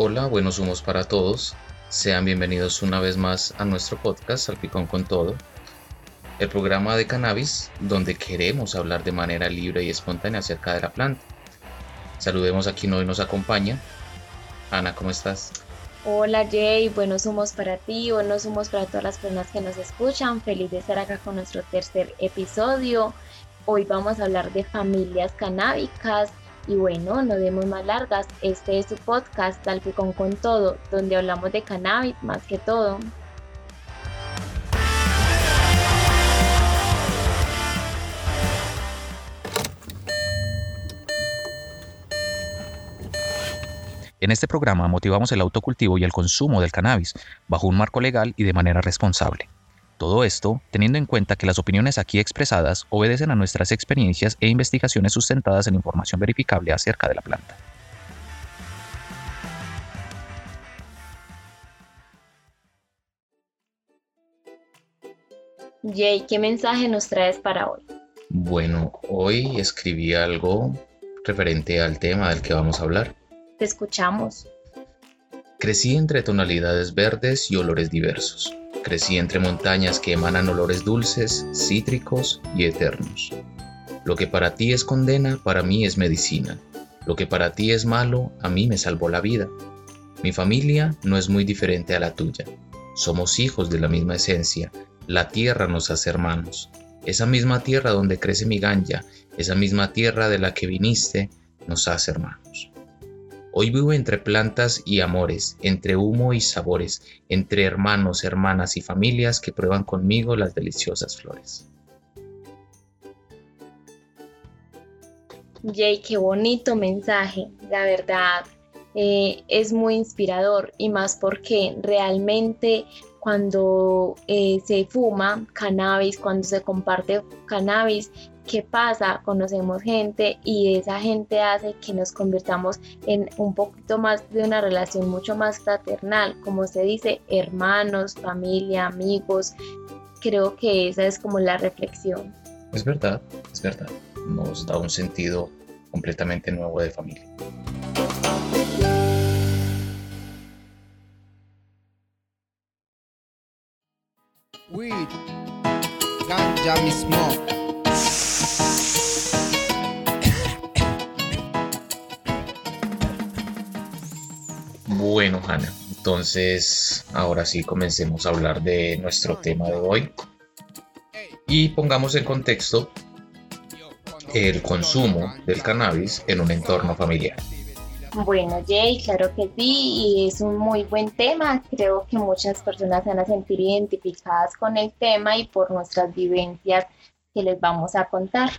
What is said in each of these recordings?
Hola, buenos humos para todos. Sean bienvenidos una vez más a nuestro podcast Salpicón con Todo, el programa de cannabis donde queremos hablar de manera libre y espontánea acerca de la planta. Saludemos a quien hoy nos acompaña. Ana, ¿cómo estás? Hola Jay, buenos humos para ti, buenos humos para todas las personas que nos escuchan. Feliz de estar acá con nuestro tercer episodio. Hoy vamos a hablar de familias canábicas y bueno, no demos más largas. Este es su podcast Talpicón con todo, donde hablamos de cannabis más que todo. En este programa motivamos el autocultivo y el consumo del cannabis bajo un marco legal y de manera responsable. Todo esto teniendo en cuenta que las opiniones aquí expresadas obedecen a nuestras experiencias e investigaciones sustentadas en información verificable acerca de la planta. Jay, ¿qué mensaje nos traes para hoy? Bueno, hoy escribí algo referente al tema del que vamos a hablar. Te escuchamos. Crecí entre tonalidades verdes y olores diversos. Crecí entre montañas que emanan olores dulces, cítricos y eternos. Lo que para ti es condena, para mí es medicina. Lo que para ti es malo, a mí me salvó la vida. Mi familia no es muy diferente a la tuya. Somos hijos de la misma esencia. La tierra nos hace hermanos. Esa misma tierra donde crece mi ganja, esa misma tierra de la que viniste, nos hace hermanos. Hoy vivo entre plantas y amores, entre humo y sabores, entre hermanos, hermanas y familias que prueban conmigo las deliciosas flores. Jay, qué bonito mensaje, la verdad. Eh, es muy inspirador y más porque realmente cuando eh, se fuma cannabis, cuando se comparte cannabis, ¿qué pasa? Conocemos gente y esa gente hace que nos convirtamos en un poquito más de una relación mucho más fraternal, como se dice, hermanos, familia, amigos. Creo que esa es como la reflexión. Es verdad, es verdad. Nos da un sentido completamente nuevo de familia. Bueno, Hanna, entonces ahora sí comencemos a hablar de nuestro tema de hoy. Y pongamos en contexto el consumo del cannabis en un entorno familiar. Bueno, Jay, claro que sí, y es un muy buen tema. Creo que muchas personas van a sentir identificadas con el tema y por nuestras vivencias que les vamos a contar.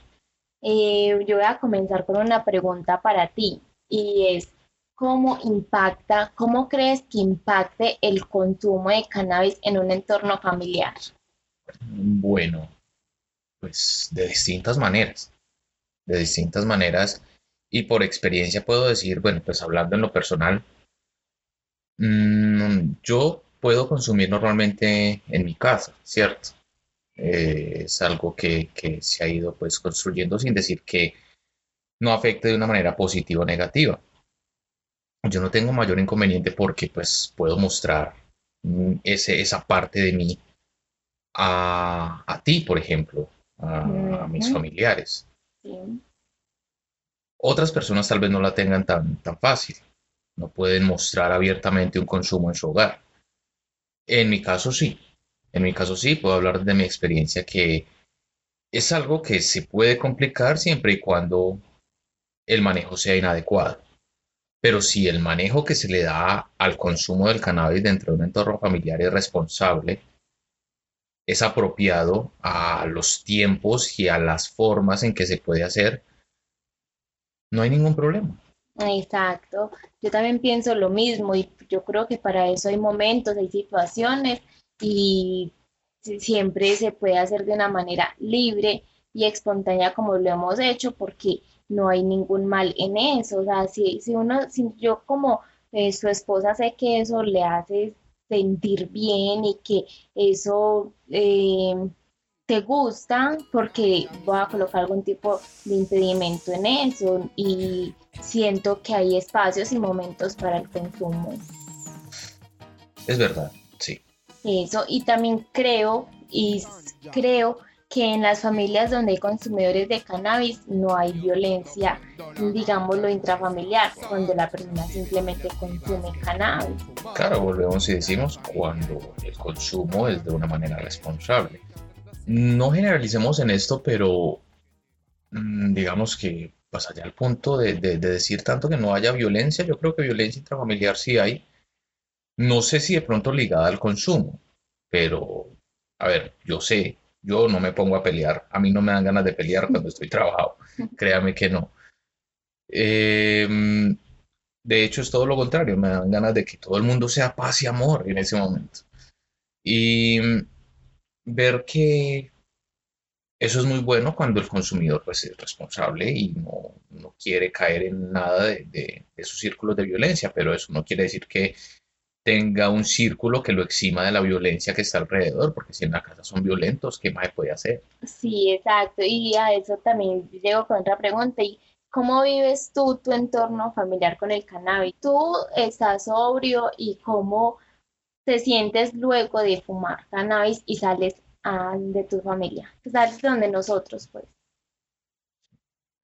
Eh, yo voy a comenzar con una pregunta para ti y es, ¿cómo impacta, cómo crees que impacte el consumo de cannabis en un entorno familiar? Bueno, pues de distintas maneras, de distintas maneras y por experiencia puedo decir, bueno, pues hablando en lo personal, mm, yo puedo consumir normalmente en mi casa, ¿cierto? Eh, es algo que, se ha ido pues construyendo sin decir que no afecte de una manera positiva o negativa. Yo no tengo mayor inconveniente porque pues puedo mostrar mm, ese, esa parte de mí a, ti, por ejemplo, a, mis familiares. Otras personas tal vez no la tengan tan, tan fácil, no pueden mostrar abiertamente un consumo en su hogar. En mi caso sí, en mi caso sí, puedo hablar de mi experiencia que es algo que se puede complicar siempre y cuando el manejo sea inadecuado. Pero si el manejo que se le da al consumo del cannabis dentro de un entorno familiar es responsable, es apropiado a los tiempos y a las formas en que se puede hacer, no hay ningún problema. Exacto. Yo también pienso lo mismo y yo creo que para eso hay momentos, hay situaciones y siempre se puede hacer de una manera libre y espontánea como lo hemos hecho porque no hay ningún mal en eso. O sea, si, si uno, si yo como eh, su esposa sé que eso le hace sentir bien y que eso eh, te gusta porque voy a colocar algún tipo de impedimento en eso y siento que hay espacios y momentos para el consumo. Es verdad, sí. Eso, y también creo, y creo que en las familias donde hay consumidores de cannabis no hay violencia, digámoslo, intrafamiliar, cuando la persona simplemente consume cannabis. Claro, volvemos y decimos cuando el consumo es de una manera responsable no generalicemos en esto, pero mm, digamos que pues allá al punto de, decir tanto que no haya violencia, yo creo que violencia intrafamiliar sí hay. No sé si de pronto ligada al consumo, pero a ver, yo sé, yo no me pongo a pelear, a mí no me dan ganas de pelear cuando estoy trabajado, créame que no. Em, de hecho, es todo lo contrario, me dan ganas de que todo el mundo sea paz y amor en ese momento. Y ver que eso es muy bueno cuando el consumidor pues, es responsable y no, quiere caer en nada de, de, esos círculos de violencia, pero eso no quiere decir que tenga un círculo que lo exima de la violencia que está alrededor, porque si en la casa son violentos, ¿qué más puede hacer? Sí, exacto, y a eso también llego con otra pregunta, ¿y cómo vives tú tu entorno familiar con el cannabis? ¿Tú estás sobrio y cómo te sientes luego de fumar cannabis y sales de tu familia, sales de donde nosotros, pues.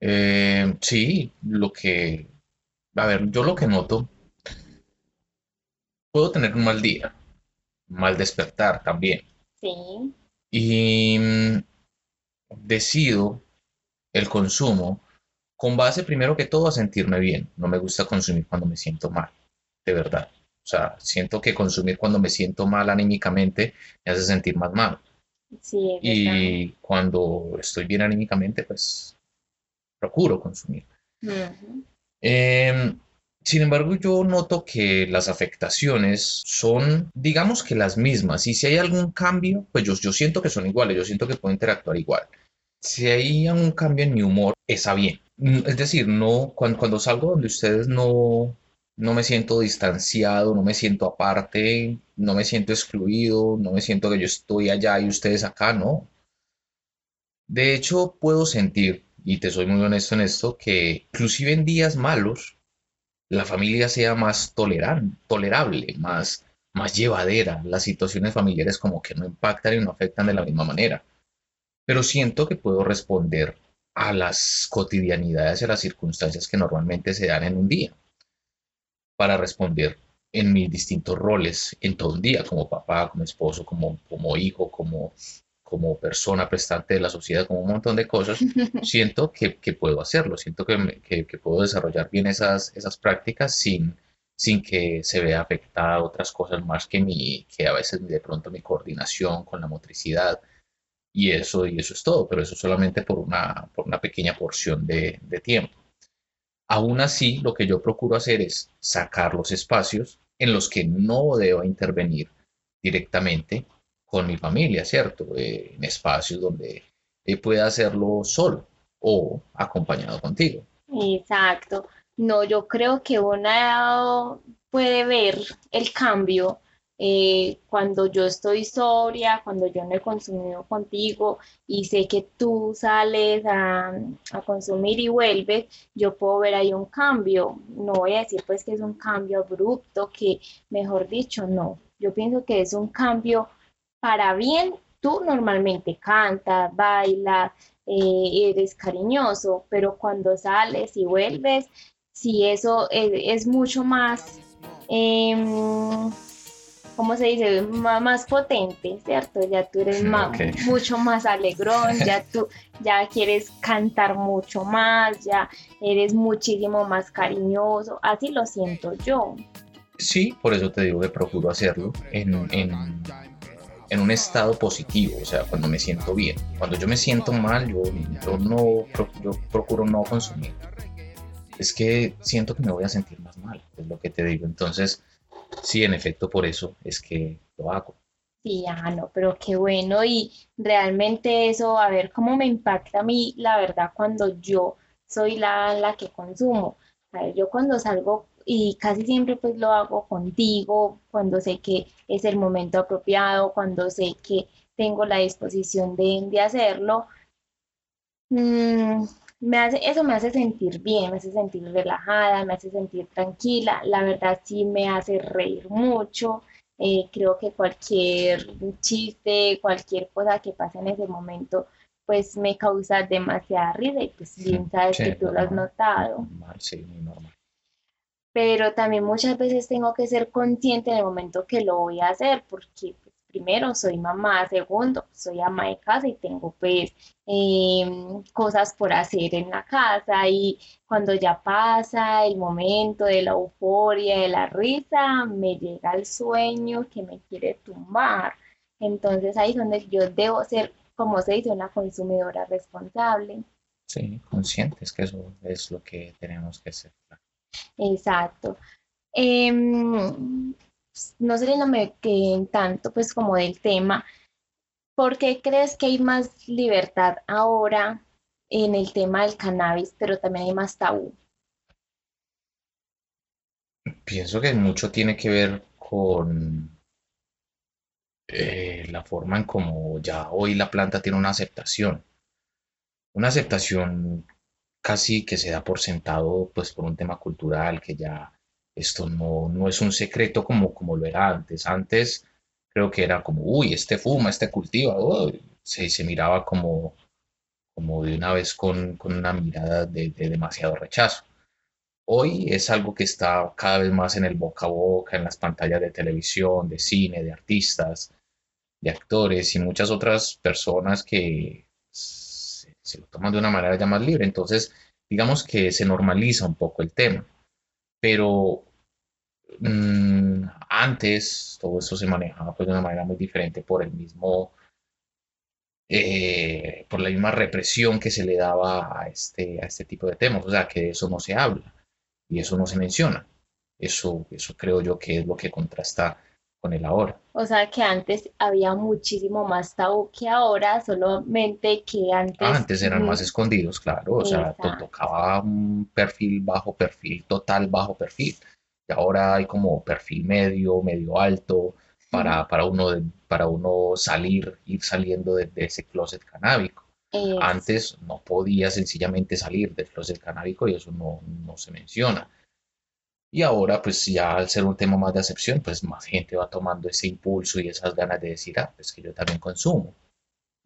Eh, sí, lo que, a ver, yo lo que noto, puedo tener un mal día, mal despertar también. Sí. Y mm, decido el consumo con base primero que todo a sentirme bien. No me gusta consumir cuando me siento mal, de verdad. O sea, siento que consumir cuando me siento mal anímicamente me hace sentir más mal. Sí, y cuando estoy bien anímicamente, pues procuro consumir. Em, sin embargo, yo noto que las afectaciones son, digamos que las mismas. Y si hay algún cambio, pues yo, yo siento que son iguales, yo siento que puedo interactuar igual. Si hay algún cambio en mi humor, está bien. Mm, es decir, no, cuando, cuando salgo donde ustedes no, no me siento distanciado, no me siento aparte, no me siento excluido, no me siento que yo estoy allá y ustedes acá, no. De hecho, puedo sentir, y te soy muy honesto en esto, que inclusive en días malos, la familia sea más tolerable, más, más llevadera. Las situaciones familiares como que no impactan y no afectan de la misma manera. Pero siento que puedo responder a las cotidianidades y a las circunstancias que normalmente se dan en un día para responder en mis distintos roles en todo un día, como papá, como esposo, como, como hijo, como, como persona prestante de la sociedad, como un montón de cosas, siento que, que puedo hacerlo, siento que, que, puedo desarrollar bien esas, esas prácticas sin, sin que se vea afectada otras cosas más que, mi, que a veces de pronto mi coordinación con la motricidad y eso, y eso es todo, pero eso solamente por una, por una pequeña porción de, de tiempo. Aún así, lo que yo procuro hacer es sacar los espacios en los que no debo intervenir directamente con mi familia, ¿cierto? Eh, en espacios donde pueda hacerlo solo o acompañado contigo. Exacto. No, yo creo que uno puede ver el cambio eh, cuando yo estoy sobria, cuando yo no he consumido contigo y sé que tú sales a, consumir y vuelves, yo puedo ver ahí un cambio. No voy a decir pues que es un cambio abrupto, que mejor dicho, no. Yo pienso que es un cambio para bien. Tú normalmente cantas, bailas, eh, eres cariñoso, pero cuando sales y vuelves, si eso es, mucho más... Em, ¿cómo se dice? más potente, ¿cierto? Ya tú eres mucho más alegrón, ya tú ya quieres cantar mucho más, ya eres muchísimo más cariñoso, así lo siento yo. Sí, por eso te digo que procuro hacerlo en, en, un estado positivo, o sea, cuando me siento bien. Cuando yo me siento mal, yo, yo no yo procuro no consumir. Es que siento que me voy a sentir más mal, es lo que te digo. Entonces, sí, en efecto, por eso es que lo hago. Sí, ah, no, pero qué bueno y realmente eso, a ver cómo me impacta a mí, la verdad, cuando yo soy la, la que consumo. A ver, yo cuando salgo y casi siempre pues lo hago contigo, cuando sé que es el momento apropiado, cuando sé que tengo la disposición de, hacerlo, mm, me hace, eso me hace sentir bien, me hace sentir relajada, me hace sentir tranquila, la verdad sí me hace reír mucho. Eh, creo que cualquier chiste, cualquier cosa que pase en ese momento, pues me causa demasiada risa y pues bien sabes que tú lo has notado. sí, muy normal. Pero también muchas veces tengo que ser consciente en el momento que lo voy a hacer, porque primero soy mamá, segundo soy ama de casa y tengo pues em, cosas por hacer en la casa y cuando ya pasa el momento de la euforia, de la risa, me llega el sueño que me quiere tumbar. Entonces ahí es donde yo debo ser, como se dice, una consumidora responsable. Sí, conscientes que eso es lo que tenemos que hacer. Exacto. Em, no me queden tanto pues como del tema, ¿por qué crees que hay más libertad ahora en el tema del cannabis, pero también hay más tabú? Pienso que mucho tiene que ver con eh, la forma en cómo ya hoy la planta tiene una aceptación. Una aceptación casi que se da por sentado pues por un tema cultural que ya esto no, no es un secreto como, como lo era antes. Antes creo que era como, uy, este fuma, este cultiva, se, se, miraba como, como de una vez con, una mirada de, demasiado rechazo. Hoy es algo que está cada vez más en el boca a boca, en las pantallas de televisión, de cine, de artistas, de actores y muchas otras personas que se, se lo toman de una manera ya más libre. Entonces, digamos que se normaliza un poco el tema pero mm, antes todo eso se manejaba pues, de una manera muy diferente por el mismo, eh, por la misma represión que se le daba a este, a este tipo de temas, o sea, que de eso no se habla y eso no se menciona. Eso, eso creo yo que es lo que contrasta con el ahora. O sea que antes había muchísimo más tabú que ahora, solamente que antes... antes eran más escondidos, claro, o sea, tocaba un perfil bajo perfil, total bajo perfil. Y ahora hay como perfil medio, medio alto, para, para, uno, para uno salir, ir saliendo de, ese closet canábico. Antes no podía sencillamente salir del closet canábico y eso no, no se menciona. Y ahora, pues ya al ser un tema más de acepción, pues más gente va tomando ese impulso y esas ganas de decir, ah, pues que yo también consumo.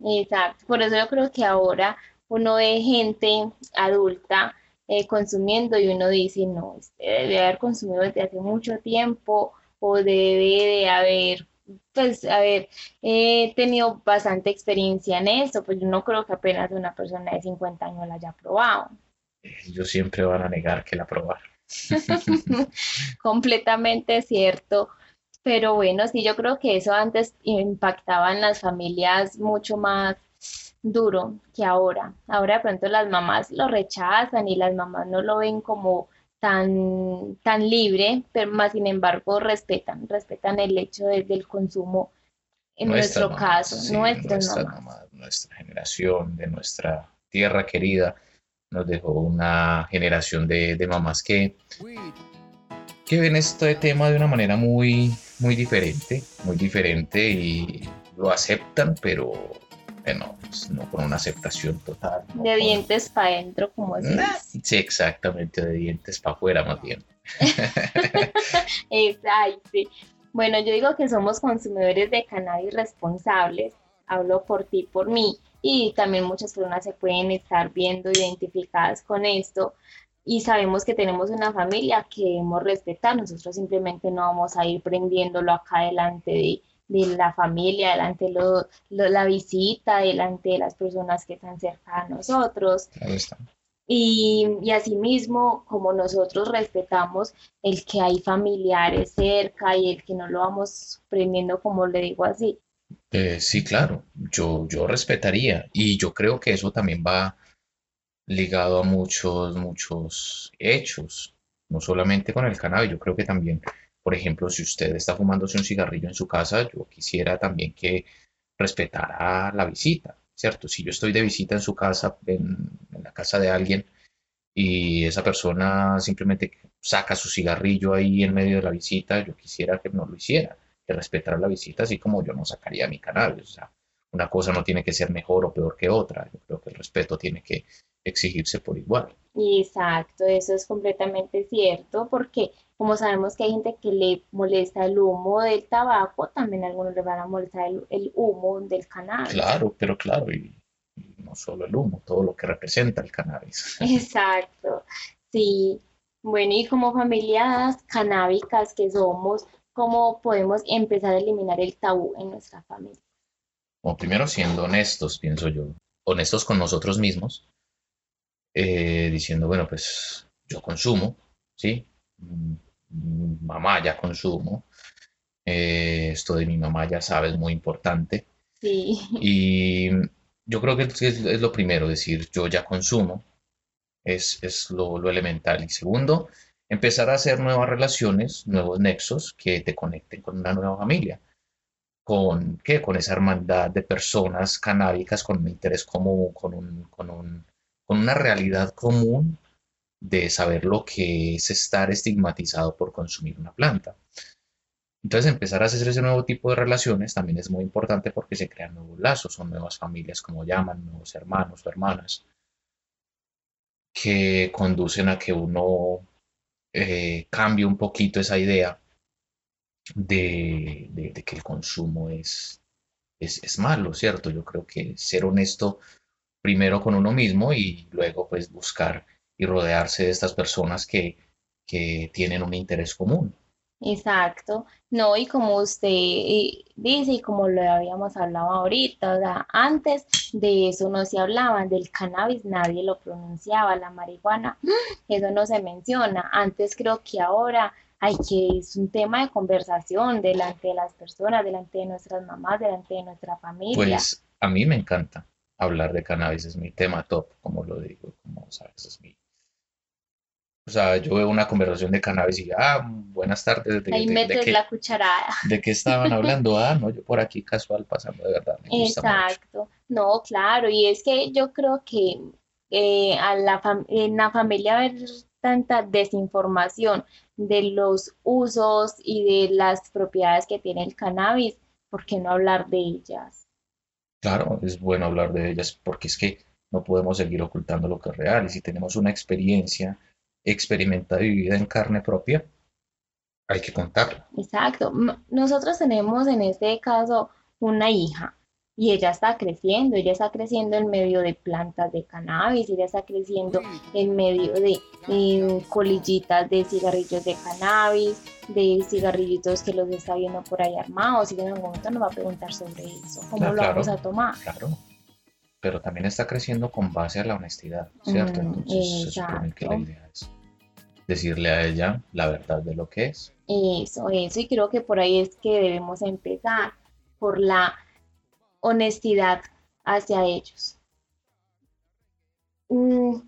Exacto, por eso yo creo que ahora uno ve gente adulta eh, consumiendo y uno dice, no, usted debe haber consumido desde hace mucho tiempo o debe de haber, pues, haber eh, tenido bastante experiencia en eso, pues yo no creo que apenas una persona de 50 años la haya probado. Ellos siempre van a negar que la probaron. Completamente cierto. Pero bueno, sí, yo creo que eso antes impactaba en las familias mucho más duro que ahora. Ahora de pronto las mamás lo rechazan y las mamás no lo ven como tan, tan libre, pero más sin embargo respetan, respetan el hecho del consumo en nuestro caso, nuestra, nuestra generación, de nuestra tierra querida nos dejó una generación de, mamás que, que ven este tema de una manera muy, muy diferente, muy diferente y lo aceptan, pero bueno, pues, no con una aceptación total. de dientes para adentro, como es. Sí, exactamente, de dientes para afuera más bien. Exacto. Bueno, yo digo que somos consumidores de cannabis responsables. Hablo por ti, por mí y también muchas personas se pueden estar viendo identificadas con esto y sabemos que tenemos una familia que debemos respetar, nosotros simplemente no vamos a ir prendiéndolo acá delante de, la familia, delante de la visita, delante de las personas que están cerca a nosotros. Y, y asimismo, como nosotros respetamos el que hay familiares cerca y el que no lo vamos prendiendo, como le digo así, eh, sí, claro, yo, yo respetaría y yo creo que eso también va ligado a muchos, muchos hechos, no solamente con el cannabis, yo creo que también, por ejemplo, si usted está fumándose un cigarrillo en su casa, yo quisiera también que respetara la visita, ¿cierto? Si yo estoy de visita en su casa, en, en la casa de alguien, y esa persona simplemente saca su cigarrillo ahí en medio de la visita, yo quisiera que no lo hiciera respetar la visita, así como yo no sacaría mi canal. O sea, una cosa no tiene que ser mejor o peor que otra. Yo creo que el respeto tiene que exigirse por igual. Exacto, eso es completamente cierto, porque como sabemos que hay gente que le molesta el humo del tabaco, también a algunos le van a molestar el, humo del cannabis. Claro, pero claro, y, no solo el humo, todo lo que representa el cannabis. Exacto, sí. Bueno, y como familias canábicas que somos, ¿cómo podemos empezar a eliminar el tabú en nuestra familia? Bueno, primero siendo honestos, pienso yo, honestos con nosotros mismos, eh, diciendo, bueno, pues yo consumo, ¿sí? Mm, mamá ya consumo, eh, esto de mi mamá ya sabes, muy importante. Sí. Y yo creo que es, lo primero, decir yo ya consumo, es, es lo, lo, elemental. Y segundo, empezar a hacer nuevas relaciones, nuevos nexos que te conecten con una nueva familia. ¿Con qué? Con esa hermandad de personas canábicas con un interés común, con, un, con, un, con una realidad común de saber lo que es estar estigmatizado por consumir una planta. Entonces empezar a hacer ese nuevo tipo de relaciones también es muy importante porque se crean nuevos lazos, son nuevas familias, como llaman, nuevos hermanos o hermanas, que conducen a que uno eh, cambie un poquito esa idea de, que el consumo es, es, es, malo, ¿cierto? Yo creo que ser honesto primero con uno mismo y luego pues buscar y rodearse de estas personas que, que tienen un interés común. Exacto, no, y como usted dice y como lo habíamos hablado ahorita, o sea, antes de eso no se hablaba, del cannabis nadie lo pronunciaba, la marihuana, eso no se menciona, antes creo que ahora hay que, es un tema de conversación delante de las personas, delante de nuestras mamás, delante de nuestra familia. Pues a mí me encanta hablar de cannabis, es mi tema top, como lo digo, como sabes, es mi o sea, yo veo una conversación de cannabis y, ah, buenas tardes. De, Ahí metes la cucharada. ¿De qué estaban hablando? Ah, no, yo por aquí casual pasando, de verdad. Me gusta Exacto. No, claro, y es que yo creo que eh, a la en la familia haber tanta desinformación de los usos y de las propiedades que tiene el cannabis, ¿por qué no hablar de ellas? Claro, es bueno hablar de ellas porque es que no podemos seguir ocultando lo que es real y si tenemos una experiencia experimentada y vivida en carne propia, hay que contarlo. Exacto. Nosotros tenemos en este caso una hija y ella está creciendo, ella está creciendo en medio de plantas de cannabis, ella está creciendo en medio de eh, colillitas de cigarrillos de cannabis, de cigarrillitos que los está viendo por ahí armados y en algún momento nos va a preguntar sobre eso, cómo ah, lo vamos a tomar. Claro, pero también está creciendo con base a la honestidad, ¿cierto? Mm, Entonces se supone que la idea es decirle a ella la verdad de lo que es. Eso, eso, y creo que por ahí es que debemos empezar, por la honestidad hacia ellos. Mm,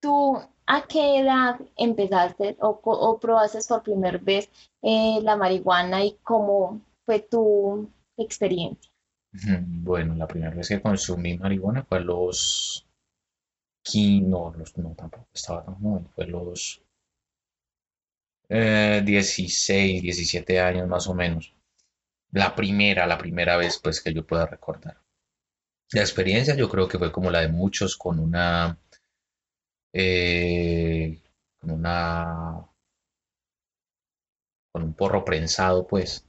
¿Tú a qué edad empezaste o, probaste por primera vez eh, la marihuana y cómo fue tu experiencia? Bueno, la primera vez que consumí marihuana fue a los no, los, no tampoco estaba tan joven, fue los 16, eh, 17 años más o menos. La primera, la primera vez pues que yo pueda recordar. La experiencia yo creo que fue como la de muchos con una, eh, con una, con un porro prensado pues,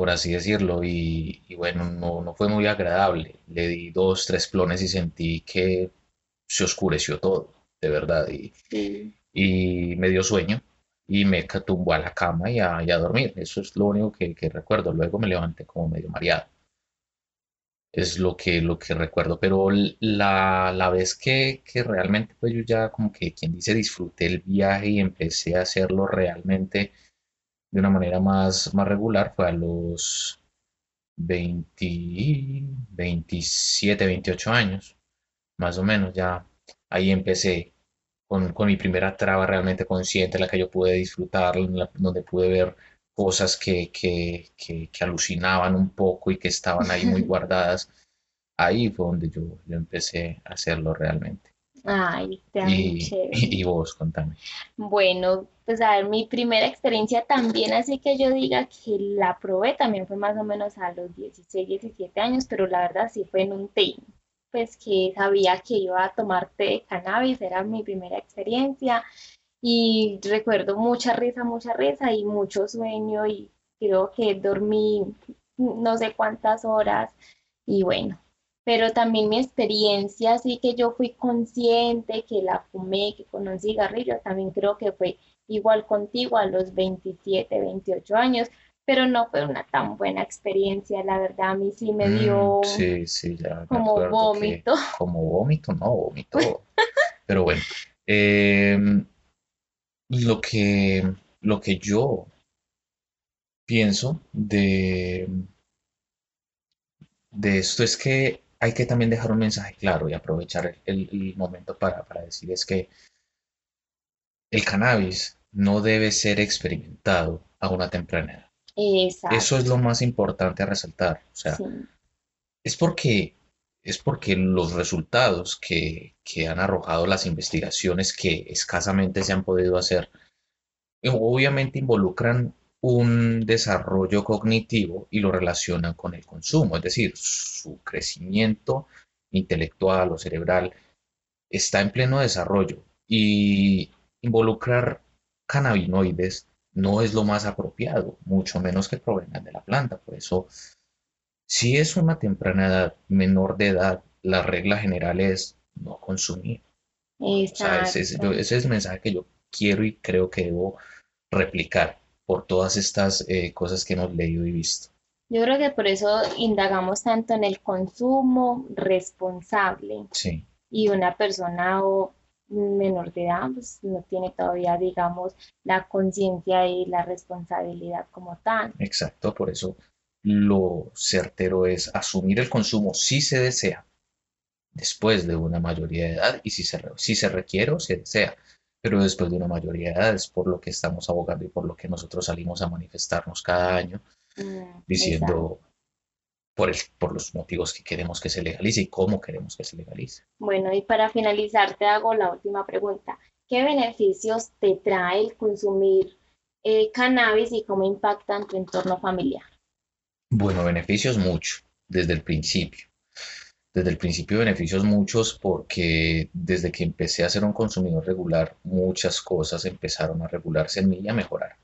por así decirlo, y, y bueno, no, no fue muy agradable. Le di dos, tres clones y sentí que se oscureció todo, de verdad, y, y me dio sueño y me tumbó a la cama y a, dormir. Eso es lo único que, recuerdo. Luego me levanté como medio mareado. Es lo que, lo que recuerdo. Pero la, la vez que, que, realmente, pues yo ya como que, quien dice, disfruté el viaje y empecé a hacerlo realmente de una manera más, más regular fue a los 20, 27, 28 años más o menos ya ahí empecé con, mi primera traba realmente consciente, la que yo pude disfrutar, donde pude ver cosas que, alucinaban un poco y que estaban ahí muy guardadas. Ahí fue donde yo, yo empecé a hacerlo realmente. Ay, y, y, vos, contame. Bueno, pues a ver, mi primera experiencia también, así que yo diga que la probé, también fue más o menos a los 16, 17 años, pero la verdad sí fue en un té, pues que sabía que iba a tomar té de cannabis, era mi primera experiencia y recuerdo mucha risa, mucha risa y mucho sueño y creo que dormí no sé cuántas horas y bueno, pero también mi experiencia, así que yo fui consciente que la fumé, que con un cigarrillo, también creo que fue igual contigo a los 27, 28 años, pero no fue una tan buena experiencia, la verdad, a mí sí me dio mm, como vómito. como vómito, no, vómito. pero bueno, em, lo, que, lo que yo pienso de, de esto es que hay que también dejar un mensaje claro y aprovechar el, momento para, decir es que el cannabis no debe ser experimentado a una temprana edad. Eso es lo más importante a resaltar. O sea, es porque es porque los resultados que, que, han arrojado las investigaciones que escasamente se han podido hacer, obviamente involucran un desarrollo cognitivo y lo relacionan con el consumo, es decir, su crecimiento intelectual o cerebral está en pleno desarrollo y involucrar cannabinoides no es lo más apropiado, mucho menos que provengan de la planta. Por eso, si es una temprana edad, menor de edad, la regla general es no consumir. ese, es el mensaje que yo quiero y creo que debo replicar por todas estas eh, cosas que hemos leído y visto. Yo creo que por eso indagamos tanto en el consumo responsable. Sí. Y una persona o menor de edad pues, no tiene todavía, digamos, la conciencia y la responsabilidad como tal. Exacto, por eso lo certero es asumir el consumo si se desea, después de una mayoría de edad y si se, si se requiere o se desea pero después de una mayoría de edad es por lo que estamos abogando y por lo que nosotros salimos a manifestarnos cada año mm, diciendo por, el, por los motivos que queremos que se legalice y cómo queremos que se legalice. Bueno, y para finalizar te hago la última pregunta. ¿Qué beneficios te trae el consumir eh, cannabis y cómo impacta en tu entorno familiar? Bueno, beneficios mucho, desde el principio desde el principio beneficios muchos porque desde que empecé a ser un consumidor regular, muchas cosas empezaron a regularse en mí y a mejorar.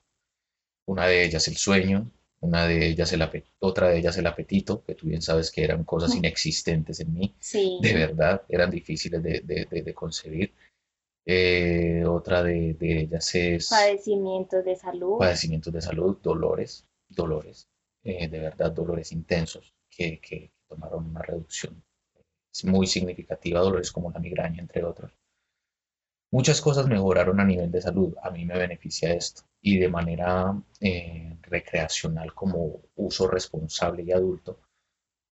Una de ellas el sueño, una de ellas el otra de ellas el apetito, que tú bien sabes que eran cosas inexistentes en mí, de verdad, eran difíciles de, concebir. Eh, otra de, ellas es... Padecimientos de salud. Padecimientos de salud, dolores, dolores, eh, de verdad, dolores intensos que, que tomaron una reducción muy significativa, dolores como la migraña, entre otros. Muchas cosas mejoraron a nivel de salud, a mí me beneficia esto, y de manera eh, recreacional como uso responsable y adulto,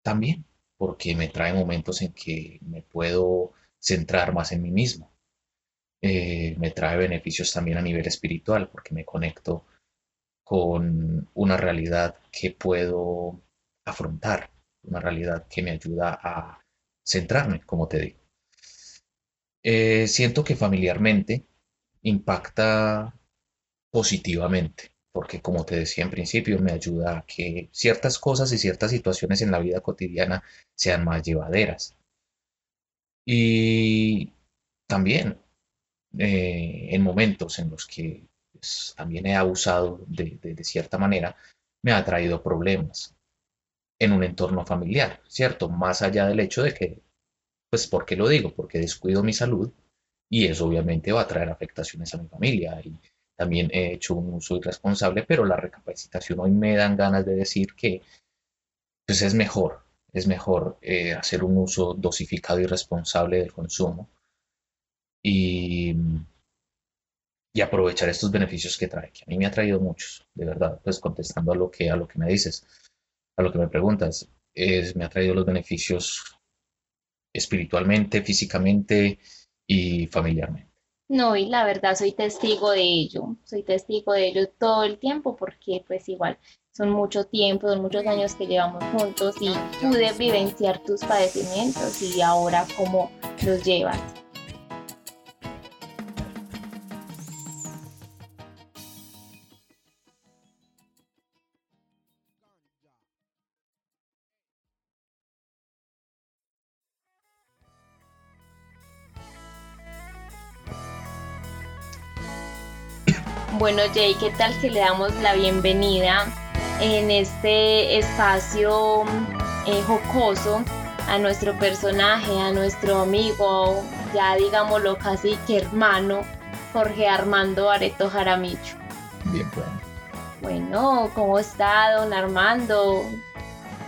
también, porque me trae momentos en que me puedo centrar más en mí mismo. Eh, me trae beneficios también a nivel espiritual, porque me conecto con una realidad que puedo afrontar, una realidad que me ayuda a centrarme, como te digo. Eh, siento que familiarmente impacta positivamente, porque como te decía en principio, me ayuda a que ciertas cosas y ciertas situaciones en la vida cotidiana sean más llevaderas. Y también eh, en momentos en los que pues, también he abusado de, de cierta manera, me ha traído problemas en un entorno familiar, ¿cierto? Más allá del hecho de que, pues, ¿por qué lo digo? Porque descuido mi salud y eso obviamente va a traer afectaciones a mi familia. Y también he hecho un uso irresponsable, pero la recapacitación hoy me dan ganas de decir que, pues, es mejor, es mejor eh, hacer un uso dosificado y responsable del consumo y, y aprovechar estos beneficios que trae, que a mí me ha traído muchos, de verdad, pues contestando a lo que, a lo que me dices a lo que me preguntas, es, me ha traído los beneficios espiritualmente, físicamente y familiarmente. No, y la verdad soy testigo de ello, soy testigo de ello todo el tiempo porque pues igual son mucho tiempo, son muchos años que llevamos juntos y pude vivenciar tus padecimientos y ahora cómo los llevas. Bueno, Jay, ¿qué tal que le damos la bienvenida en este espacio eh, jocoso a nuestro personaje, a nuestro amigo, ya digámoslo casi que hermano, Jorge Armando Areto Jaramillo? Bien, bueno. Bueno, ¿cómo está don Armando?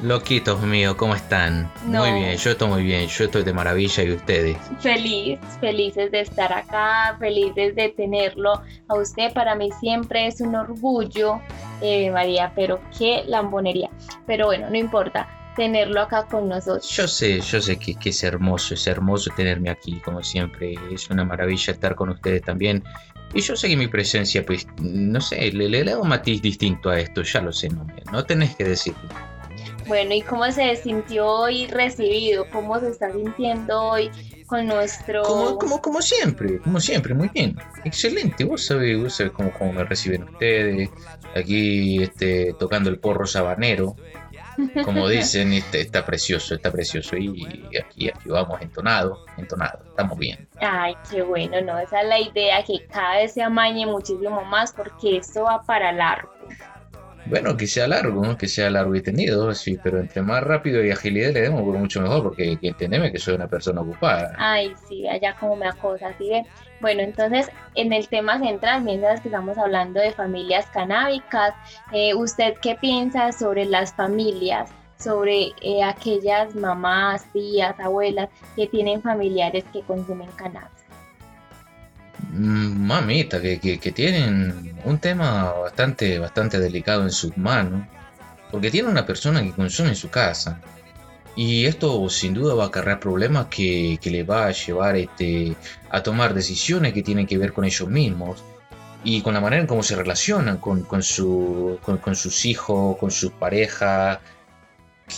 Loquitos míos, ¿cómo están? No. Muy bien, yo estoy muy bien, yo estoy de maravilla y ustedes. Feliz, felices de estar acá, felices de tenerlo a usted. Para mí siempre es un orgullo, eh, María, pero qué lambonería. Pero bueno, no importa tenerlo acá con nosotros. Yo sé, yo sé que, que es hermoso, es hermoso tenerme aquí, como siempre. Es una maravilla estar con ustedes también. Y yo sé que mi presencia, pues, no sé, le, le da un matiz distinto a esto, ya lo sé, no, no tenés que decirlo. Bueno, ¿y cómo se sintió hoy recibido? ¿Cómo se está sintiendo hoy con nuestro... Como, como, como siempre, como siempre, muy bien. Excelente, vos sabés, vos sabés cómo, cómo me reciben ustedes. Aquí este, tocando el porro sabanero. Como dicen, este, está precioso, está precioso. Y aquí, aquí vamos entonado, entonado, estamos bien. Ay, qué bueno, ¿no? Esa es la idea, que cada vez se amañe muchísimo más porque esto va para largo. Bueno, que sea largo, que sea largo y tenido, sí, pero entre más rápido y agilidad le demos, mucho mejor, porque que entendeme que soy una persona ocupada. Ay, sí, allá como me acosa, así de... Bueno, entonces, en el tema central, mientras que estamos hablando de familias canábicas, eh, ¿usted qué piensa sobre las familias? sobre eh, aquellas mamás, tías, abuelas que tienen familiares que consumen cannabis. Mamita, que, que, tienen un tema bastante, bastante delicado en sus manos, porque tiene una persona que consume en su casa. Y esto sin duda va a acarrear problemas que, que le va a llevar este, a tomar decisiones que tienen que ver con ellos mismos y con la manera en cómo se relacionan con, con, su, con sus hijos, con sus parejas,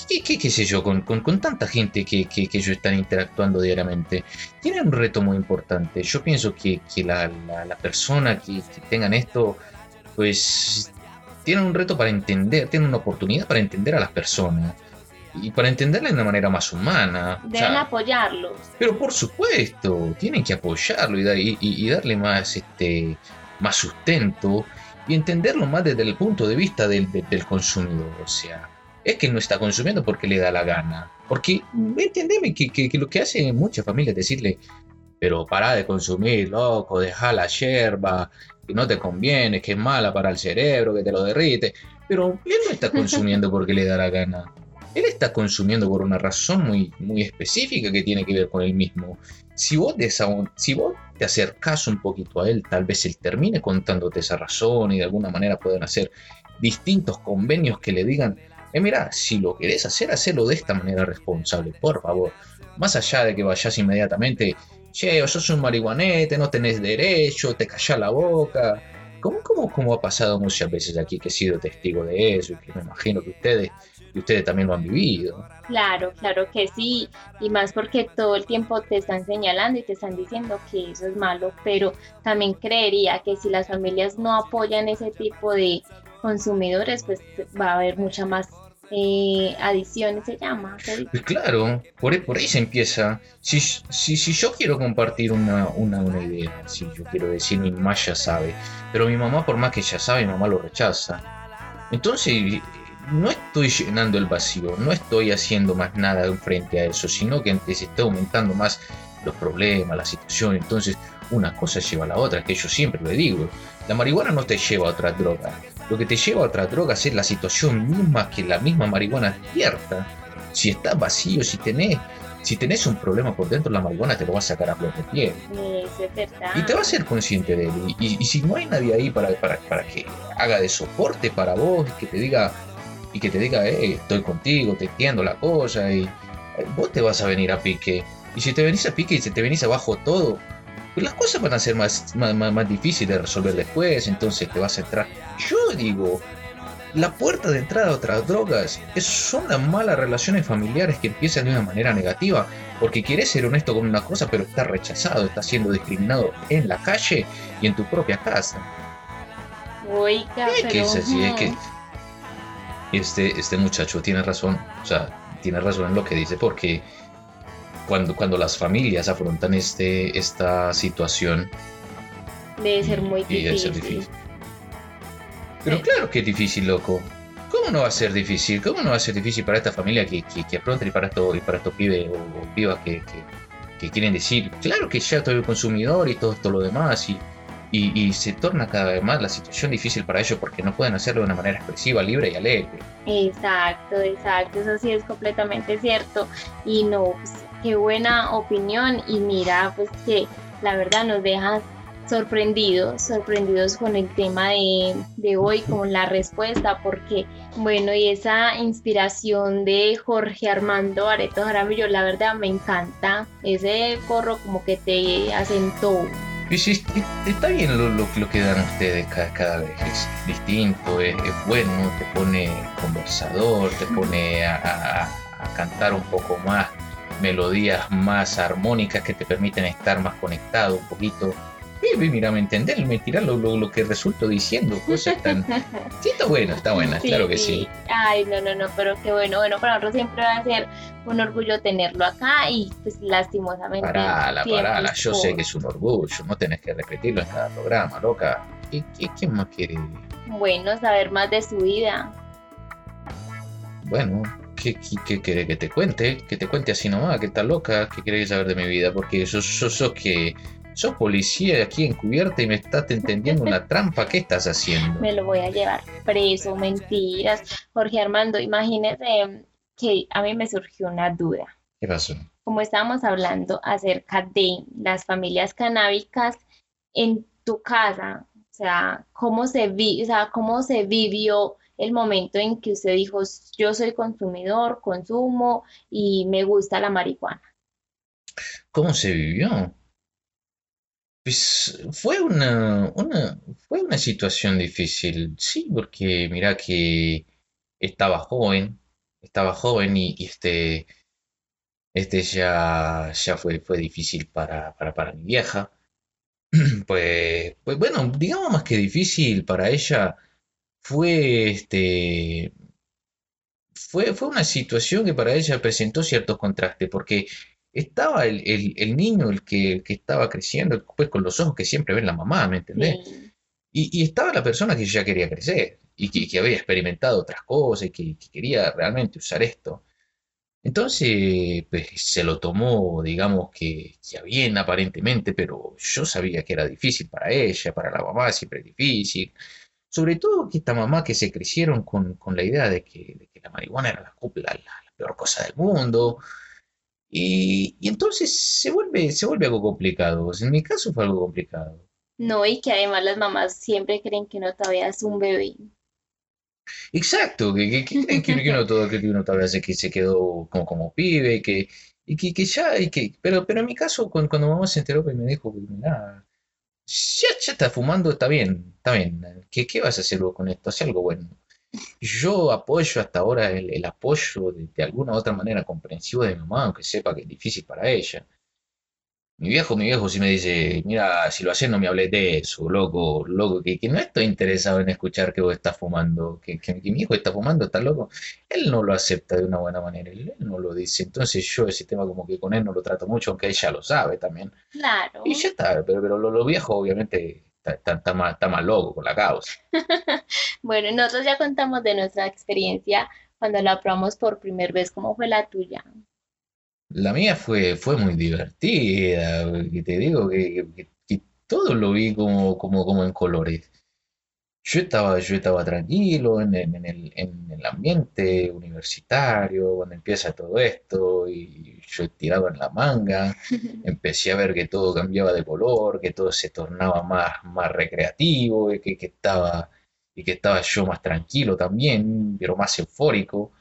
qué, qué, qué sé yo, con, con, con tanta gente que, que, que, ellos están interactuando diariamente. Tienen un reto muy importante. Yo pienso que, que la, la, la, persona que, que tengan esto, pues tienen un reto para entender, tienen una oportunidad para entender a las personas y para entenderla de una manera más humana. Deben o sea, apoyarlos. Pero por supuesto, tienen que apoyarlo y, dar, y, y, darle más, este, más sustento y entenderlo más desde el punto de vista del, del, del consumidor. O sea, es que no está consumiendo porque le da la gana. Porque, entendeme que, que, que lo que hacen muchas familias es decirle, pero para de consumir, loco, deja la yerba, que no te conviene, que es mala para el cerebro, que te lo derrite. Pero él no está consumiendo porque le da la gana. Él está consumiendo por una razón muy, muy específica que tiene que ver con él mismo. Si vos, si vos te acercás un poquito a él, tal vez él termine contándote esa razón y de alguna manera pueden hacer distintos convenios que le digan, eh, mira, si lo querés hacer, hacelo de esta manera responsable, por favor. Más allá de que vayas inmediatamente, che, sos un marihuanete, no tenés derecho, te callás la boca. ¿Cómo, cómo, cómo ha pasado muchas veces aquí que he sido testigo de eso y que me imagino que ustedes, que ustedes también lo han vivido? Claro, claro que sí, y más porque todo el tiempo te están señalando y te están diciendo que eso es malo, pero también creería que si las familias no apoyan ese tipo de consumidores, pues va a haber mucha más eh, se llama. Pues claro, por, por ahí se empieza. Si, si, si yo quiero compartir una, una, una, idea, si yo quiero decir, mi mamá ya sabe, pero mi mamá, por más que ya sabe, mi mamá lo rechaza. Entonces, no estoy llenando el vacío, no estoy haciendo más nada frente a eso, sino que se está aumentando más los problemas, la situación. Entonces, una cosa lleva a la otra, que yo siempre le digo. La marihuana no te lleva a otra droga. Lo que te lleva a otras drogas es la situación misma que la misma marihuana despierta. Si estás vacío, si tenés, si tenés un problema por dentro, la marihuana te lo va a sacar a flor de piel. y te va a ser consciente de él. Y, y, si no hay nadie ahí para, para, para, que haga de soporte para vos, que te diga, y que te diga, hey, estoy contigo, te entiendo la cosa, y vos te vas a venir a pique. Y si te venís a pique y si te venís abajo todo, pues las cosas van a ser más, más, más, difíciles de resolver después, entonces te vas a entrar. Yo digo, la puerta de entrada a otras drogas es, son las malas relaciones familiares que empiezan de una manera negativa, porque quieres ser honesto con una cosa, pero está rechazado, está siendo discriminado en la calle y en tu propia casa. Oiga, es que es así, es que este, este muchacho tiene razón, o sea, tiene razón en lo que dice, porque cuando, cuando las familias afrontan este, esta situación. Debe ser muy difícil. Debe ser difícil. Pero claro que es difícil, loco. ¿Cómo no va a ser difícil? ¿Cómo no va a ser difícil para esta familia que, que, que afronta y para estos, y para estos pibes o, pibas que, que, quieren decir, claro que ya estoy consumidor y todo esto lo demás y, y, se torna cada vez más la situación difícil para ellos porque no pueden hacerlo de una manera expresiva, libre y alegre. Exacto, exacto, eso sí es completamente cierto. Y no, pues, qué buena opinión y mira, pues que la verdad nos dejas sorprendidos, sorprendidos con el tema de, hoy, con la respuesta, porque bueno, y esa inspiración de Jorge Armando Areto Jaramillo, la verdad me encanta, ese corro como que te asentó. Y sí, está bien lo, lo, que dan ustedes cada, vez, es distinto, es, bueno, te pone conversador, te pone a cantar un poco más melodías más armónicas que te permiten estar más conectado un poquito mira, me entender, me tirar lo, lo, que resulto diciendo, cosas tan... Sí, está bueno, está buena, claro que sí. Ay, no, no, no, pero qué bueno, bueno, para nosotros siempre va a ser un orgullo tenerlo acá y pues lastimosamente... Parala, parala, yo sé que es un orgullo, no tenés que repetirlo en cada programa, loca. ¿Qué, qué, qué más quiere? Bueno, saber más de su vida. Bueno, ¿qué, qué, qué que te cuente? Que te cuente así nomás, que está loca, ¿qué querés saber de mi vida? Porque eso, eso, eso que sos policía aquí encubierta y me estás entendiendo una trampa. ¿Qué estás haciendo? Me lo voy a llevar preso, mentiras. Jorge Armando, imagínese que a mí me surgió una duda. ¿Qué pasó? Como estábamos hablando acerca de las familias canábicas en tu casa, o sea, ¿cómo se, vi, o sea, cómo se vivió el momento en que usted dijo, yo soy consumidor, consumo y me gusta la marihuana? ¿Cómo se vivió? Pues fue una, fue una situación difícil, sí, porque mira que estaba joven, estaba joven y, este, este ya, ya fue, fue difícil para, para, mi vieja. Pues, pues bueno, digamos más que difícil para ella, fue este, fue, fue una situación que para ella presentó ciertos contrastes, porque estaba el, niño, el que, estaba creciendo, pues con los ojos que siempre ven la mamá, ¿me entendés? Y, estaba la persona que ya quería crecer y que, había experimentado otras cosas y que, quería realmente usar esto. Entonces, pues se lo tomó, digamos que bien aparentemente, pero yo sabía que era difícil para ella, para la mamá siempre es difícil. Sobre todo que esta mamá que se crecieron con, la idea de que, la marihuana era la, la peor cosa del mundo, y, entonces se vuelve, se vuelve algo complicado. En mi caso fue algo complicado. No, y que además las mamás siempre creen que uno todavía es un bebé. Exacto, que, creen que, uno, todo, que uno todavía se, que se quedó como, como pibe, que, y que, que ya, y que, pero, pero en mi caso, cuando, cuando mamá se enteró, pues me dijo, mira, ya, ya está fumando, está bien, está bien, ¿qué, qué vas a hacer con esto? Haz algo bueno. Yo apoyo hasta ahora el, apoyo de, alguna u otra manera comprensivo de mi mamá, aunque sepa que es difícil para ella. Mi viejo, mi viejo sí me dice, mira, si lo haces no me hables de eso, loco, loco, que, no estoy interesado en escuchar que vos estás fumando, que, mi hijo está fumando, está loco. Él no lo acepta de una buena manera, él, no lo dice. Entonces yo ese tema como que con él no lo trato mucho, aunque ella lo sabe también. Claro. Y ya está, pero, pero lo, lo viejo obviamente está, más, loco con la causa. bueno, nosotros ya contamos de nuestra experiencia cuando la probamos por primera vez. ¿Cómo fue la tuya? La mía fue, fue muy divertida, que te digo que, todo lo vi como, como, como en colores. Yo estaba, yo estaba tranquilo en, en, el, en, el, ambiente universitario, cuando empieza todo esto, y yo tiraba en la manga, empecé a ver que todo cambiaba de color, que todo se tornaba más, más recreativo, y que, que estaba, y que estaba yo más tranquilo también, pero más eufórico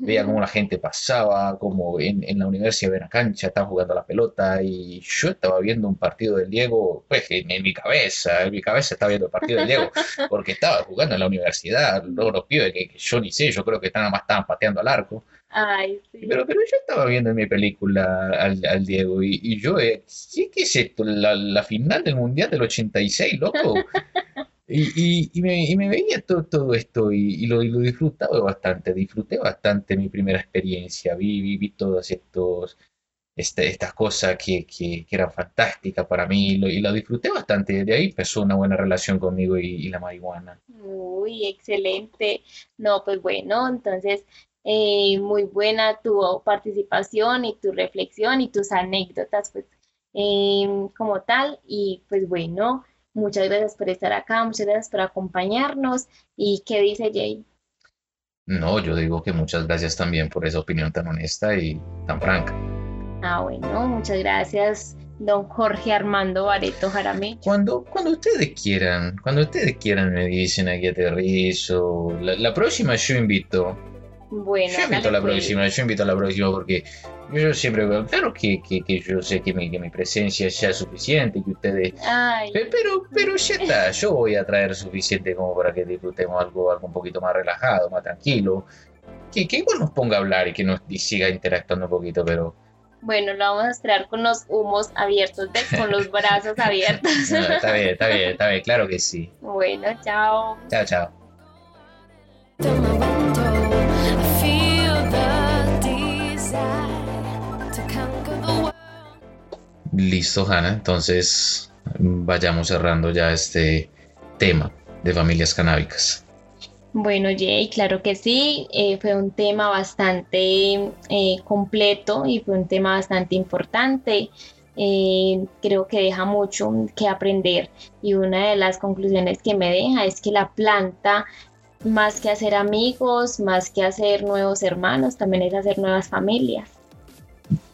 veía cómo la gente pasaba, como en, en la universidad de una cancha estaban jugando a la pelota y yo estaba viendo un partido del Diego, pues en, mi cabeza, en mi cabeza estaba viendo el partido del Diego, porque estaba jugando en la universidad, luego los pibes que, yo ni sé, yo creo que nada más estaban pateando al arco. Ay, sí. pero, pero yo estaba viendo en mi película al, al Diego y, y yo, eh, ¿qué es esto? La, la final del Mundial del 86, loco. Y, y, me, y, me, veía todo, todo esto y, lo, lo, disfrutaba bastante, disfruté bastante mi primera experiencia, vi, vi, vi todos estos, este, esta cosa que, que, que, era fantástica para mí y lo, y lo, disfruté bastante. De ahí empezó una buena relación conmigo y, y, la marihuana. Uy, excelente. No, pues bueno, entonces eh, muy buena tu participación y tu reflexión y tus anécdotas, pues eh, como tal. Y pues bueno, muchas gracias por estar acá, muchas gracias por acompañarnos. ¿Y qué dice Jay? No, yo digo que muchas gracias también por esa opinión tan honesta y tan franca. Ah, bueno, muchas gracias, don Jorge Armando Bareto Jaramillo. Cuando, cuando ustedes quieran, cuando ustedes quieran me dicen aquí aterrizo. La, la próxima yo invito. Bueno, yo invito a la próxima, yo invito a la próxima porque yo siempre veo, claro que, que, que yo sé que mi, que mi presencia ya es suficiente, que ustedes... Ay. Pero, pero ya está, yo voy a traer suficiente como para que disfrutemos algo, algo un poquito más relajado, más tranquilo. Que, que igual nos ponga a hablar y que nos y siga interactuando un poquito, pero bueno, lo vamos a esperar con los humos abiertos, con los brazos abiertos. No, está bien, está bien, está bien, claro que sí. Bueno, chao. Chao, chao. Listo, Hanna. Entonces, vayamos cerrando ya este tema de familias canábicas. Bueno, Jay, claro que sí, eh, fue un tema bastante eh, completo y fue un tema bastante importante. Eh, creo que deja mucho que aprender y una de las conclusiones que me deja es que la planta, más que hacer amigos, más que hacer nuevos hermanos, también es hacer nuevas familias.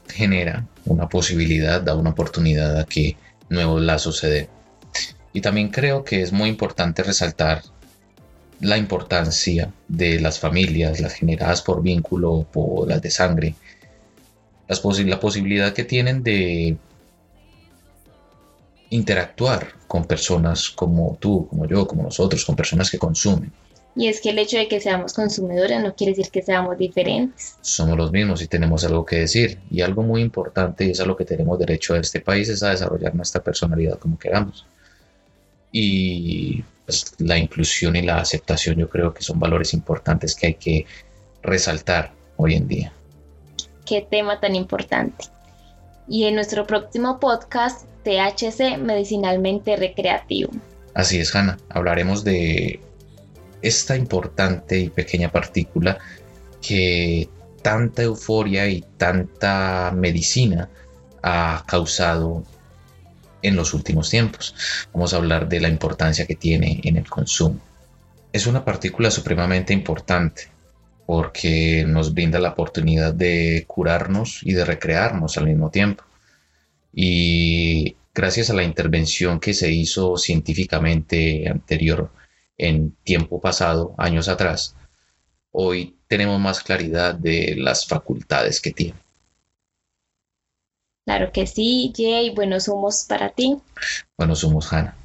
Genera una posibilidad, da una oportunidad a que nuevos lazos se den. Y también creo que es muy importante resaltar la importancia de las familias, las generadas por vínculo, por las de sangre, las la posibilidad que tienen de interactuar con personas como tú, como yo, como nosotros, con personas que consumen. Y es que el hecho de que seamos consumidores no quiere decir que seamos diferentes. Somos los mismos y tenemos algo que decir. Y algo muy importante, y es a lo que tenemos derecho a este país, es a desarrollar nuestra personalidad como queramos. Y pues, la inclusión y la aceptación yo creo que son valores importantes que hay que resaltar hoy en día. Qué tema tan importante. Y en nuestro próximo podcast, THC Medicinalmente Recreativo. Así es, Hanna. Hablaremos de esta importante y pequeña partícula que tanta euforia y tanta medicina ha causado en los últimos tiempos. Vamos a hablar de la importancia que tiene en el consumo. Es una partícula supremamente importante porque nos brinda la oportunidad de curarnos y de recrearnos al mismo tiempo. Y gracias a la intervención que se hizo científicamente anterior en tiempo pasado, años atrás, hoy tenemos más claridad de las facultades que tiene. Claro que sí, Jay. Buenos humos para ti. Buenos humos, Hannah.